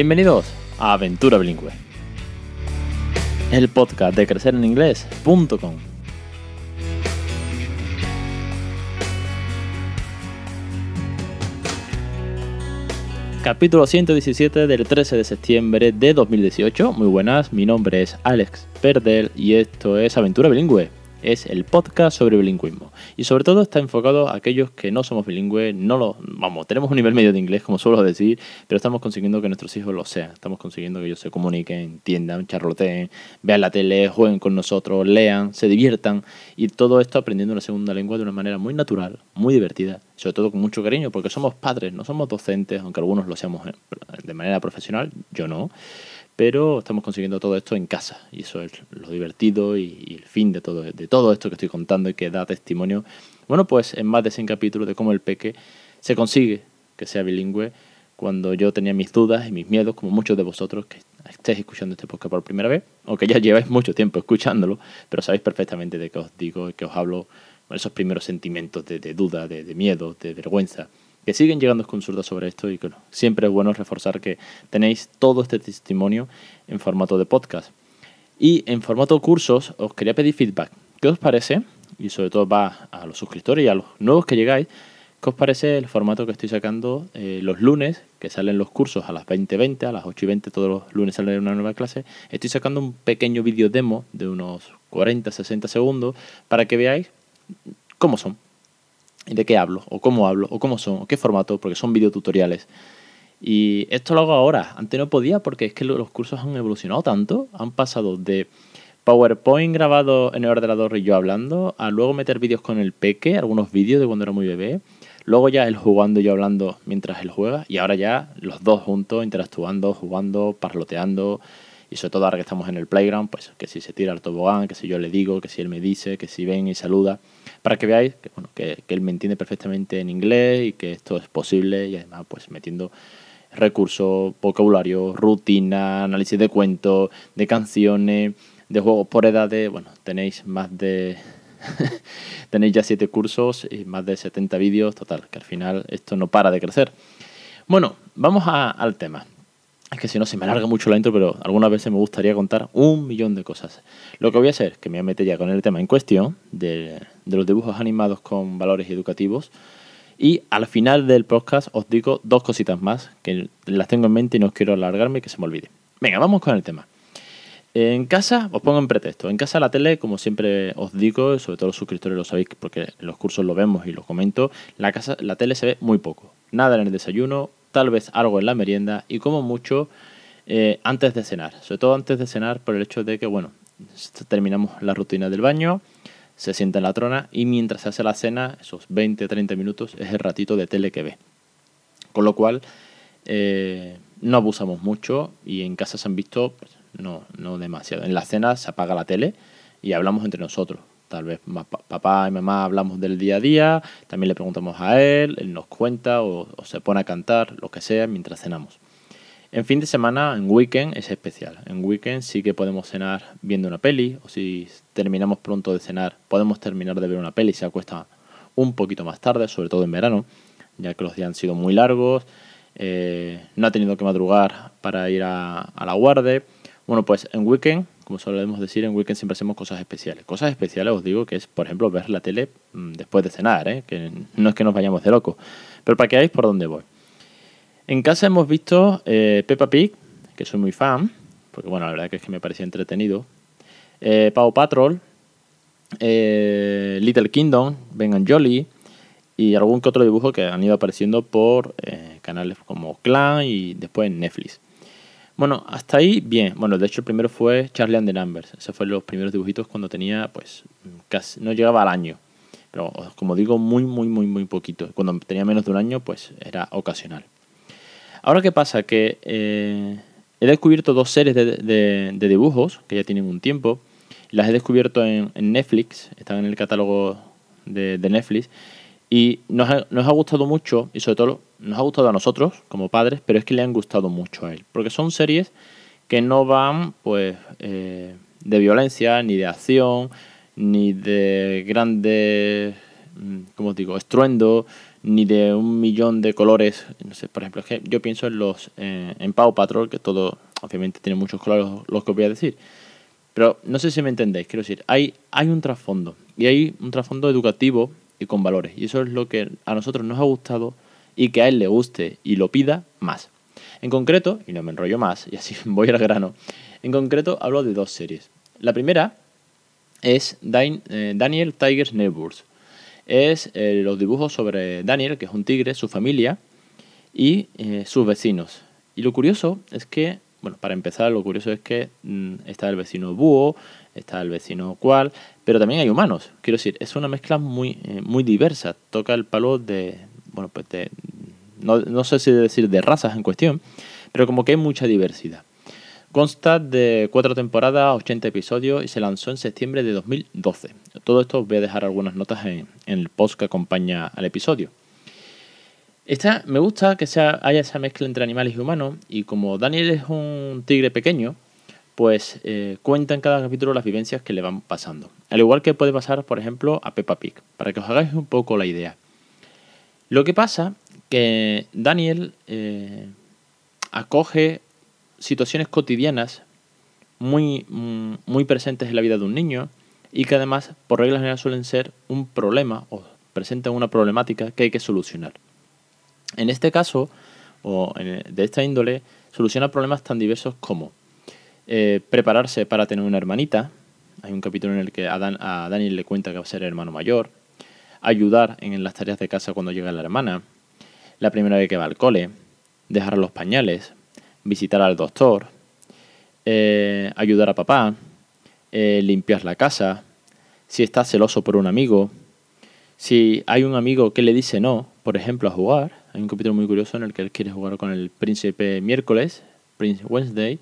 Bienvenidos a Aventura Bilingüe, el podcast de crecereninglés.com. Capítulo 117 del 13 de septiembre de 2018. Muy buenas, mi nombre es Alex Perdel y esto es Aventura Bilingüe es el podcast sobre bilingüismo. Y sobre todo está enfocado a aquellos que no somos bilingües, no lo, vamos, tenemos un nivel medio de inglés, como suelo decir, pero estamos consiguiendo que nuestros hijos lo sean. Estamos consiguiendo que ellos se comuniquen, entiendan, charloteen, vean la tele, jueguen con nosotros, lean, se diviertan. Y todo esto aprendiendo una segunda lengua de una manera muy natural, muy divertida, sobre todo con mucho cariño, porque somos padres, no somos docentes, aunque algunos lo seamos de manera profesional, yo no pero estamos consiguiendo todo esto en casa. Y eso es lo divertido y, el fin de todo, de todo esto que estoy contando y que da testimonio, bueno, pues en más de 100 capítulos de cómo el peque se consigue que sea bilingüe cuando yo tenía mis dudas y mis miedos, como muchos de vosotros que estéis escuchando este podcast por primera vez, o que ya lleváis mucho tiempo escuchándolo, pero sabéis perfectamente de qué os digo y que os hablo, con esos primeros sentimientos de, duda, de, de miedo, de vergüenza, que siguen llegando consultas sobre esto y que siempre es bueno reforzar que tenéis todo este testimonio en formato de podcast. Y en formato cursos os quería pedir feedback. ¿Qué os parece? Y sobre todo va a los suscriptores y a los nuevos que llegáis. ¿Qué os parece el formato que estoy sacando eh, los lunes, que salen los cursos a las 20.20, a las 8 y 20, todos los lunes sale una nueva clase? Estoy sacando un pequeño vídeo demo de unos 40-60 segundos para que veáis cómo son, de qué hablo, o cómo hablo, o cómo son, o qué formato, porque son videotutoriales. Y esto lo hago ahora. Antes no podía porque es que los cursos han evolucionado tanto, han pasado de PowerPoint grabado en el ordenador y yo hablando, a luego meter vídeos con el peque, algunos vídeos de cuando era muy bebé, luego ya él jugando y yo hablando mientras él juega, y ahora ya los dos juntos interactuando, jugando, parloteando, y sobre todo ahora que estamos en el playground, pues que si se tira el tobogán, que si yo le digo, que si él me dice, que si ven y saluda, para que veáis que, bueno, que, él me entiende perfectamente en inglés y que esto es posible y además pues metiendo recursos, vocabulario, rutina, análisis de cuentos, de canciones, de juegos por edades, bueno, tenéis más de... tenéis ya 7 cursos y más de 70 vídeos, total, que al final esto no para de crecer. Bueno, vamos al tema. Es que si no se me alarga mucho la intro, pero algunas veces me gustaría contar un millón de cosas. Lo que voy a hacer, que me voy a meter ya con el tema en cuestión, de, los dibujos animados con valores educativos. Y al final del podcast os digo dos cositas más, que las tengo en mente y no quiero alargarme que se me olvide. Venga, vamos con el tema. En casa, os pongo en pretexto. En casa la tele, como siempre os digo, sobre todo los suscriptores lo sabéis porque en los cursos lo vemos y lo comento, la, casa, la tele se ve muy poco. Nada en el desayuno, tal vez algo en la merienda y como mucho eh, antes de cenar. Sobre todo antes de cenar por el hecho de que, bueno, terminamos la rutina del baño, se sienta en la trona y mientras se hace la cena, esos 20-30 minutos es el ratito de tele que ve. Con lo cual, eh, no abusamos mucho y en casa se han visto, pues, no, no demasiado. En la cena se apaga la tele y hablamos entre nosotros. Tal vez papá y mamá hablamos del día a día, también le preguntamos a él, él nos cuenta o, se pone a cantar, lo que sea, mientras cenamos. En fin de semana, en weekend, es especial. En weekend sí que podemos cenar viendo una peli, o si terminamos pronto de cenar, podemos terminar de ver una peli, se acuesta un poquito más tarde, sobre todo en verano, ya que los días han sido muy largos, eh, no ha tenido que madrugar para ir a, a la guardia. Bueno, pues en weekend como solemos decir, en weekend siempre hacemos cosas especiales. Cosas especiales os digo que es, por ejemplo, ver la tele mm, después de cenar, ¿eh? que no es que nos vayamos de loco, pero para que veáis por dónde voy. En casa hemos visto eh, Peppa Pig, que soy muy fan, porque bueno, la verdad que es que me parecía entretenido. Eh, Paw Patrol, eh, Little Kingdom, Ben Jolly y algún que otro dibujo que han ido apareciendo por canales como Clan y después en Netflix. Bueno, hasta ahí bien. Bueno, de hecho el primero fue Charlie and the Numbers. Ese fue los primeros dibujitos cuando tenía, pues, casi, no llegaba al año. Pero como digo, muy, muy, muy, muy poquito. Cuando tenía menos de un año, pues era ocasional. Ahora, ¿qué pasa? Que eh, he descubierto dos series de, dibujos que ya tienen un tiempo. Las he descubierto en, Netflix, están en el catálogo de Netflix. Y nos ha, nos ha gustado mucho, y sobre todo nos ha gustado a nosotros como padres, pero es que le han gustado mucho a él. Porque son series que no van pues eh, de violencia, ni de acción, ni de grandes, mm, como digo?, estruendo, ni de un millón de colores. No sé, por ejemplo, es que yo pienso en los eh, en Pau Patrol, que todo, obviamente, tiene muchos colores, los que voy a decir. Pero no sé si me entendéis, quiero decir, hay, hay un trasfondo, y hay un trasfondo educativo y con valores, y eso es lo que a nosotros nos ha gustado y que a él le guste y lo pida más. En concreto, y no me enrollo más, y así voy al grano, en concreto hablo de dos series. La primera es eh, Daniel Tiger's Neighbors. Es eh, los dibujos sobre Daniel, que es un tigre, su familia y eh, sus vecinos. Y lo curioso es que, bueno, para empezar, lo curioso es que mm, está el vecino búho, está el vecino cual, pero también hay humanos. Quiero decir, es una mezcla muy, muy diversa. Toca el palo de, bueno, pues de, no, no sé si decir de razas en cuestión, pero como que hay mucha diversidad. Consta de cuatro temporadas, 80 episodios y se lanzó en septiembre de 2012. Todo esto os voy a dejar algunas notas en, el post que acompaña al episodio. Esta, me gusta que sea, haya esa mezcla entre animales y humanos y como Daniel es un tigre pequeño, pues eh, cuenta en cada capítulo las vivencias que le van pasando. Al igual que puede pasar, por ejemplo, a Peppa Pig, para que os hagáis un poco la idea. Lo que pasa que Daniel eh, acoge situaciones cotidianas muy, mm, muy presentes en la vida de un niño y que además, por regla general, suelen ser un problema o presentan una problemática que hay que solucionar. En este caso, o de esta índole, soluciona problemas tan diversos como eh, prepararse para tener una hermanita. Hay un capítulo en el que a, Daniel le cuenta que va a ser hermano mayor. Ayudar en las tareas de casa cuando llega la hermana. La primera vez que va al cole. Dejar los pañales visitar al doctor, eh, ayudar a papá, eh, limpiar la casa, si está celoso por un amigo, si hay un amigo que le dice no, por ejemplo, a jugar. Hay un capítulo muy curioso en el que él quiere jugar con el príncipe miércoles, Prince Wednesday,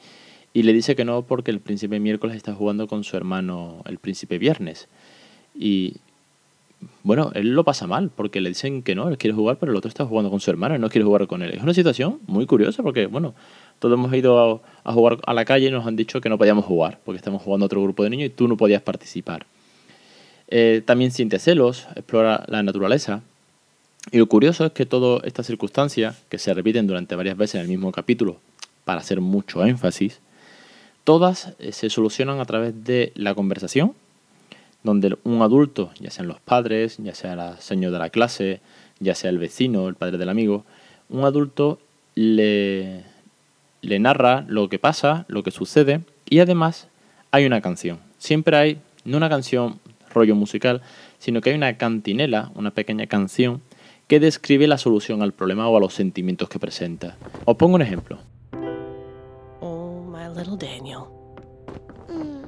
y le dice que no porque el príncipe miércoles está jugando con su hermano, el príncipe viernes. Y bueno, él lo pasa mal porque le dicen que no, él quiere jugar, pero el otro está jugando con su hermano y no quiere jugar con él. Es una situación muy curiosa porque, bueno, todos hemos ido a, jugar a la calle y nos han dicho que no podíamos jugar porque estamos jugando a otro grupo de niños y tú no podías participar. Eh, también siente celos, explora la naturaleza. Y lo curioso es que todas estas circunstancias, que se repiten durante varias veces en el mismo capítulo, para hacer mucho énfasis, todas eh, se solucionan a través de la conversación, donde un adulto, ya sean los padres, ya sea la señora de la clase, ya sea el vecino, el padre del amigo, un adulto le, le narra lo que pasa, lo que sucede y además hay una canción. Siempre hay, no una canción rollo musical, sino que hay una cantinela, una pequeña canción que describe la solución al problema o a los sentimientos que presenta. Os pongo un ejemplo. Little Daniel. Hmm.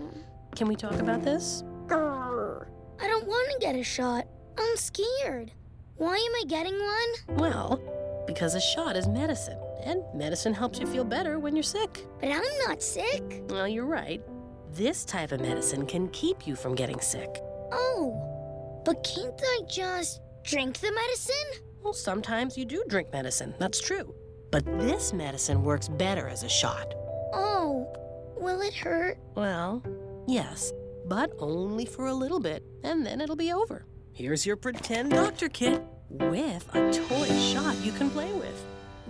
Can we talk about this? I don't want to get a shot. I'm scared. Why am I getting one? Well, because a shot is medicine. And medicine helps you feel better when you're sick. But I'm not sick. Well, you're right. This type of medicine can keep you from getting sick. Oh, but can't I just drink the medicine? Well, sometimes you do drink medicine, that's true. But this medicine works better as a shot. Oh, will it hurt? Well, yes, but only for a little bit, and then it'll be over. Here's your pretend doctor kit with a toy shot you can play with.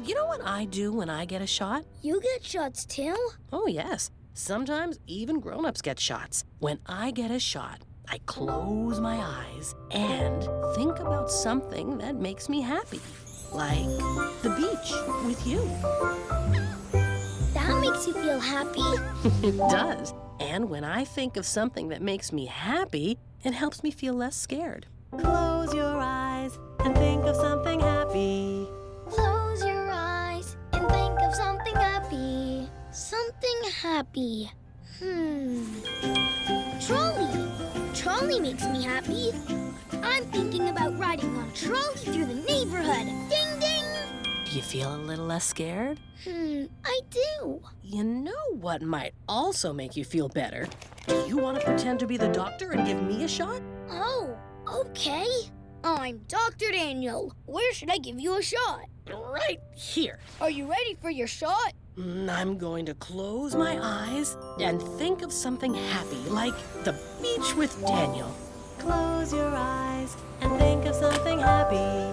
You know what I do when I get a shot? You get shots too? Oh, yes. Sometimes even grown ups get shots. When I get a shot, I close my eyes and think about something that makes me happy. Like the beach with you. That makes you feel happy? it does. And when I think of something that makes me happy, it helps me feel less scared. Close your eyes and think of something happy. Close your eyes and think of something happy. Something happy. Hmm. Trolley. Trolley makes me happy. I'm thinking about riding on trolley through the neighborhood. Ding ding. Do you feel a little less scared? Hmm, I do. You know what might also make you feel better? Do you want to pretend to be the doctor and give me a shot? Oh, okay. I'm Dr. Daniel. Where should I give you a shot? Right here. Are you ready for your shot? Mm, I'm going to close my eyes and think of something happy, like the beach with Daniel. Close your eyes and think of something happy.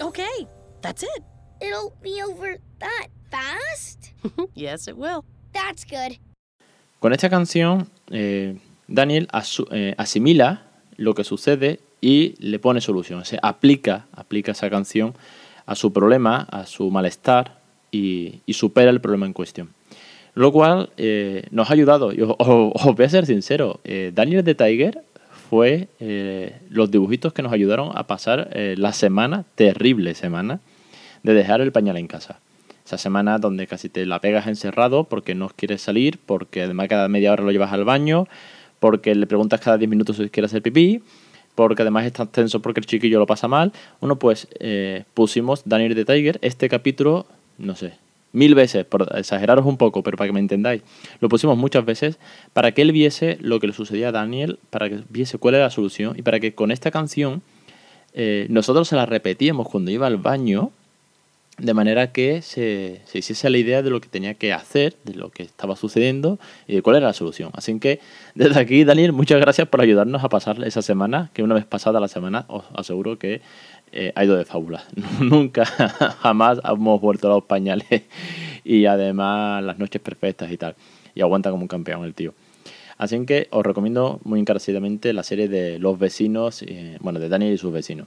Okay, that's it. It'll be over that fast? yes, it will. That's good. Con esta canción, eh, Daniel eh, asimila lo que sucede y le pone solución. O sea, aplica, aplica esa canción a su problema, a su malestar y, y supera el problema en cuestión. Lo cual eh, nos ha ayudado. Y os, os- os voy a ser sincero. eh, Daniel de Tiger fue eh, los dibujitos que nos ayudaron a pasar eh, la semana, terrible semana, de dejar el pañal en casa. Esa semana donde casi te la pegas encerrado porque no quieres salir, porque además cada media hora lo llevas al baño, porque le preguntas cada 10 minutos si quiere hacer pipí, porque además estás tenso porque el chiquillo lo pasa mal. Bueno, pues eh, pusimos Daniel the Tiger, este capítulo, no sé, mil veces, por exageraros un poco, pero para que me entendáis, lo pusimos muchas veces para que él viese lo que le sucedía a Daniel, para que viese cuál era la solución y para que con esta canción eh, nosotros se la repetíamos cuando iba al baño de manera que se, se hiciese la idea de lo que tenía que hacer, de lo que estaba sucediendo y de cuál era la solución. Así que desde aquí, Daniel, muchas gracias por ayudarnos a pasar esa semana, que una vez pasada la semana os aseguro que eh, ha ido de fábula. Nunca, jamás hemos vuelto a los pañales y además las noches perfectas y tal. Y aguanta como un campeón el tío. Así que os recomiendo muy encarecidamente la serie de Los Vecinos, eh, bueno, de Daniel y sus vecinos.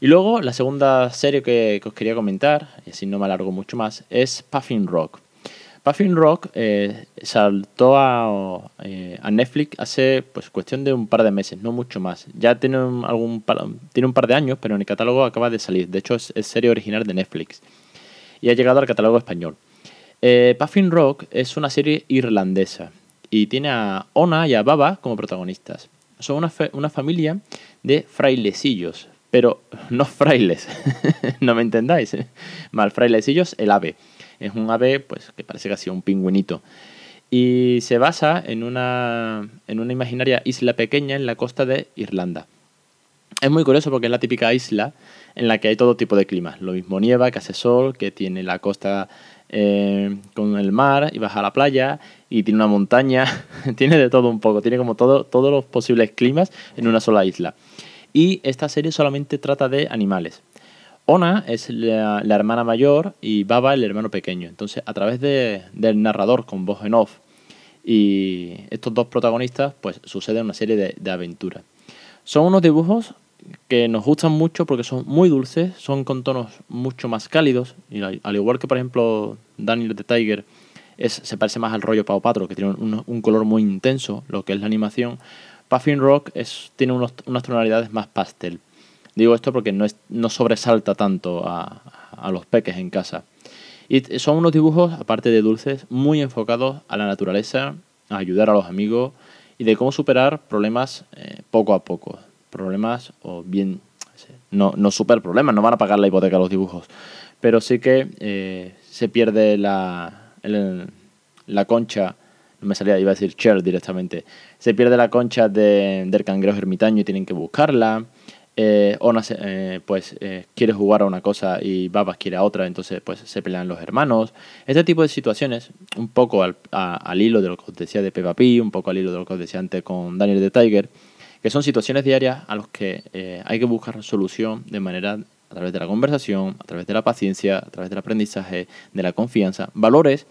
Y luego la segunda serie que, os quería comentar, y así no me alargo mucho más, es Puffin Rock. Puffin Rock eh, saltó a, eh, a Netflix hace pues cuestión de un par de meses, no mucho más. Ya tiene un, par, de años, pero en el catálogo acaba de salir. De hecho, es, serie original de Netflix. Y ha llegado al catálogo español. Eh, Puffin Rock es una serie irlandesa y tiene a Ona y a Baba como protagonistas. Son una, una familia de frailecillos, pero no frailes, no me entendáis. ¿eh? Mal, frailecillos, el ave. Es un ave pues que parece casi un pingüinito. Y se basa en una, en una imaginaria isla pequeña en la costa de Irlanda. Es muy curioso porque es la típica isla en la que hay todo tipo de climas. Lo mismo nieva, que hace sol, que tiene la costa eh, con el mar y vas a la playa y tiene una montaña. tiene de todo un poco. Tiene como todo, todos los posibles climas en una sola isla. Y esta serie solamente trata de animales. Ona es la, hermana mayor y Baba el hermano pequeño. Entonces, a través de- del narrador con voz en off y estos dos protagonistas, pues sucede una serie de, aventuras. Son unos dibujos que nos gustan mucho porque son muy dulces, son con tonos mucho más cálidos, y al, al igual que por ejemplo Daniel the Tiger es, se parece más al rollo Pau Patro, que tiene un color muy intenso, lo que es la animación, Puffin Rock tiene unas tonalidades más pastel. Digo esto porque no, es, no sobresalta tanto a, los peques en casa. Y son unos dibujos, aparte de dulces, muy enfocados a la naturaleza, a ayudar a los amigos y de cómo superar problemas eh, poco a poco. Problemas o bien, no, no super problemas, no van a pagar la hipoteca los dibujos, pero sí que eh, se pierde la concha, no me salía, iba a decir Cher directamente, se pierde la concha de- del cangrejo ermitaño y tienen que buscarla. Eh, Ona se- eh, pues eh, quiere jugar a una cosa y Babas quiere a otra, entonces pues se pelean los hermanos. Este tipo de situaciones, un poco al, a- al hilo de lo que os decía de Peppa Pig, un poco al hilo de lo que os decía antes con Daniel the Tiger, que son situaciones diarias a las que eh, hay que buscar solución de manera a través de la conversación, a través de la paciencia, a través del aprendizaje, de la confianza, valores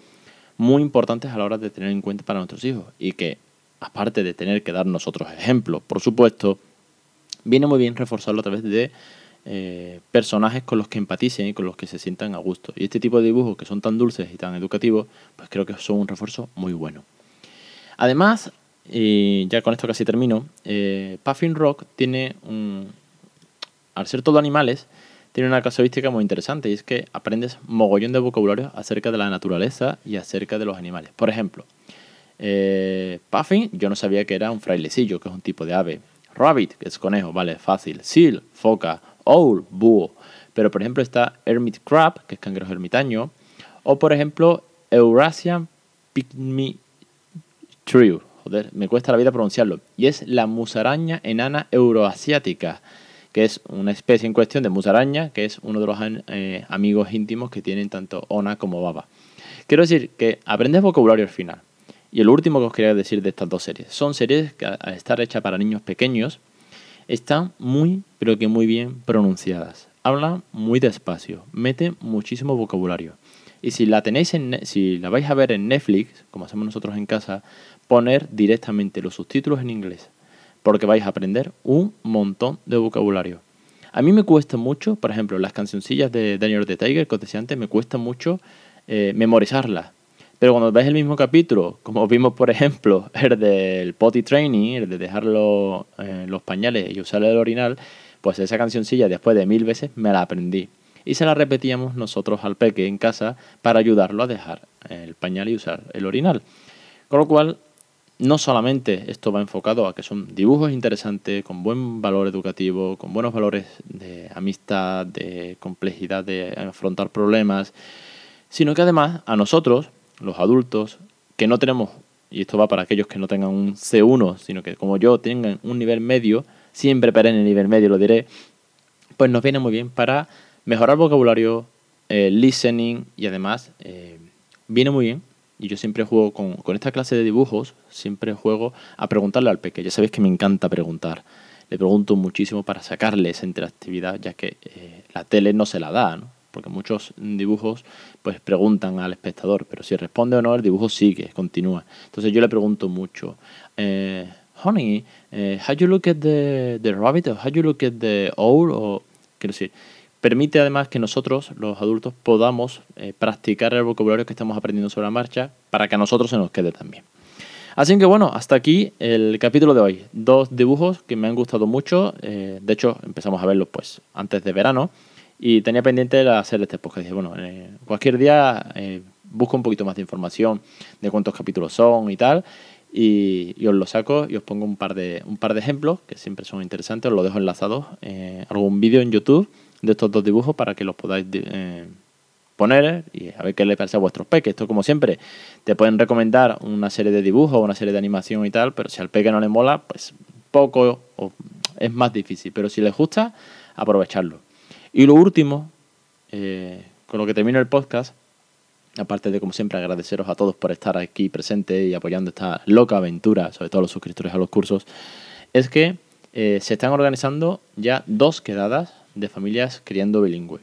muy importantes a la hora de tener en cuenta para nuestros hijos y que aparte de tener que dar nosotros ejemplos, por supuesto, viene muy bien reforzarlo a través de eh, personajes con los que empaticen y con los que se sientan a gusto. Y este tipo de dibujos que son tan dulces y tan educativos, pues creo que son un refuerzo muy bueno. Además, y ya con esto casi termino, eh, Puffin Rock tiene un... Al ser todo animales, tiene una casuística muy interesante y es que aprendes mogollón de vocabulario acerca de la naturaleza y acerca de los animales. Por ejemplo, eh, Puffin, yo no sabía que era un frailecillo, que es un tipo de ave. Rabbit, que es conejo, vale, fácil. Seal, foca. Owl, búho. Pero por ejemplo está Hermit Crab, que es cangrejo ermitaño. O por ejemplo Eurasian Pygmy. Joder, me cuesta la vida pronunciarlo. Y es la musaraña enana euroasiática, que es una especie en cuestión de musaraña, que es uno de los eh, amigos íntimos que tienen tanto Ona como Baba. Quiero decir que aprendes vocabulario al final. Y el último que os quería decir de estas dos series. Son series que al estar hechas para niños pequeños están muy, pero que muy bien pronunciadas. habla muy despacio, mete muchísimo vocabulario. Y si la tenéis en, si la vais a ver en Netflix, como hacemos nosotros en casa, poner directamente los subtítulos en inglés, porque vais a aprender un montón de vocabulario. A mí me cuesta mucho, por ejemplo, las cancioncillas de Daniel the Tiger, que os decía antes, me cuesta mucho eh, memorizarlas. Pero cuando veis el mismo capítulo, como vimos por ejemplo el del potty training, el de dejar los, eh, los pañales y usar el orinal, pues esa cancioncilla después de mil veces me la aprendí. Y se la repetíamos nosotros al peque en casa para ayudarlo a dejar el pañal y usar el orinal. Con lo cual, no solamente esto va enfocado a que son dibujos interesantes, con buen valor educativo, con buenos valores de amistad, de complejidad, de afrontar problemas, sino que además a nosotros, los adultos, que no tenemos, y esto va para aquellos que no tengan un C1, sino que como yo tengan un nivel medio, siempre perenne nivel medio lo diré, pues nos viene muy bien para mejorar vocabulario, eh, listening y además eh, viene muy bien. Y yo siempre juego con, con, esta clase de dibujos, siempre juego a preguntarle al peque. Ya sabéis que me encanta preguntar. Le pregunto muchísimo para sacarle esa interactividad, ya que eh, la tele no se la da, ¿no? porque muchos dibujos pues preguntan al espectador, pero si responde o no, el dibujo sigue, continúa. Entonces yo le pregunto mucho, eh, honey, eh, how you look at the, the rabbit, or how you look at the owl, o quiero decir, permite además que nosotros, los adultos, podamos eh, practicar el vocabulario que estamos aprendiendo sobre la marcha para que a nosotros se nos quede también. Así que bueno, hasta aquí el capítulo de hoy. Dos dibujos que me han gustado mucho. Eh, de hecho, empezamos a verlos pues antes de verano. Y tenía pendiente hacer este podcast. Dije, bueno, eh, cualquier día eh, busco un poquito más de información de cuántos capítulos son y tal. Y, os lo saco y os pongo un par de, un par de ejemplos que siempre son interesantes. Os lo dejo enlazados. Eh, algún vídeo en YouTube de estos dos dibujos para que los podáis eh, poner y a ver qué le parece a vuestros peques. Esto como siempre, te pueden recomendar una serie de dibujos una serie de animación y tal, pero si al peque no le mola, pues poco o es más difícil. Pero si les gusta, aprovecharlo. Y lo último, eh, con lo que termino el podcast, aparte de como siempre agradeceros a todos por estar aquí presentes y apoyando esta loca aventura, sobre todo los suscriptores a los cursos, es que eh, se están organizando ya dos quedadas de familias criando bilingüe.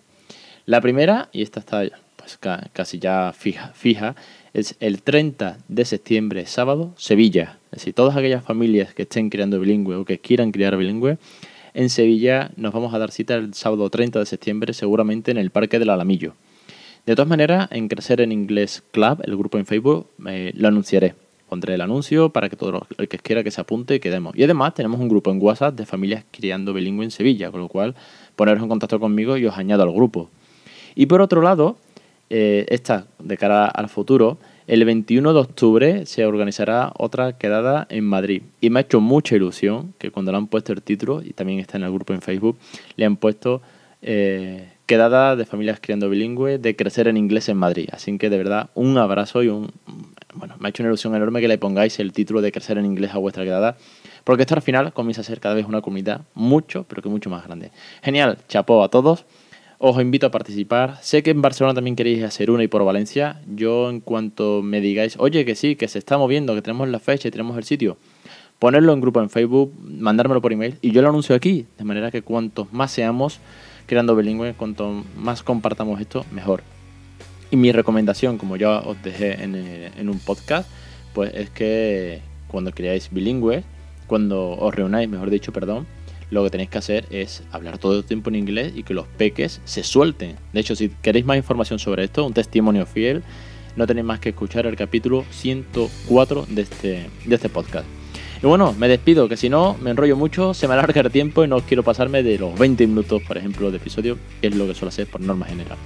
La primera, y esta está pues, casi ya fija, fija, es el 30 de septiembre, sábado, Sevilla. Es decir, todas aquellas familias que estén criando bilingüe o que quieran criar bilingüe, en Sevilla nos vamos a dar cita el sábado 30 de septiembre, seguramente en el Parque del Alamillo. De todas maneras, en Crecer en Inglés Club, el grupo en Facebook, eh, lo anunciaré. Pondré el anuncio para que todo el que quiera que se apunte quedemos. Y además tenemos un grupo en WhatsApp de familias criando bilingüe en Sevilla, con lo cual poneros en contacto conmigo y os añado al grupo. Y por otro lado, eh, esta de cara al futuro, el 21 de octubre se organizará otra quedada en Madrid. Y me ha hecho mucha ilusión que cuando le han puesto el título, y también está en el grupo en Facebook, le han puesto eh, quedada de familias criando bilingüe de crecer en inglés en Madrid. Así que de verdad, un abrazo y un... Bueno, me ha hecho una ilusión enorme que le pongáis el título de crecer en inglés a vuestra quedada, porque esto al final comienza a ser cada vez una comunidad mucho, pero que mucho más grande. Genial, chapó a todos. Os invito a participar. Sé que en Barcelona también queréis hacer una y por Valencia. Yo en cuanto me digáis, oye, que sí, que se está moviendo, que tenemos la fecha y tenemos el sitio, ponerlo en grupo en Facebook, mandármelo por email y yo lo anuncio aquí. De manera que cuantos más seamos creando bilingüe, cuanto más compartamos esto, mejor. Y mi recomendación, como ya os dejé en, eh, en un podcast, pues es que cuando creáis bilingüe, cuando os reunáis, mejor dicho, perdón, lo que tenéis que hacer es hablar todo el tiempo en inglés y que los peques se suelten. De hecho, si queréis más información sobre esto, un testimonio fiel, no tenéis más que escuchar el capítulo 104 de este, de este podcast. Y bueno, me despido, que si no me enrollo mucho, se me alarga el tiempo y no quiero pasarme de los 20 minutos, por ejemplo, de episodio, que es lo que suelo hacer por norma general.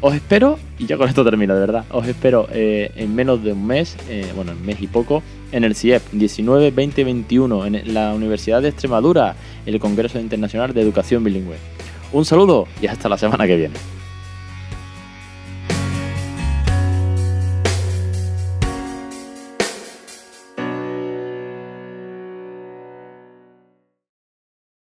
Os espero, y ya con esto termino, de verdad, os espero eh, en menos de un mes, eh, bueno, en mes y poco, en el CIEP 19, 20, 21, en la Universidad de Extremadura, el Congreso Internacional de Educación Bilingüe. Un saludo y hasta la semana que viene.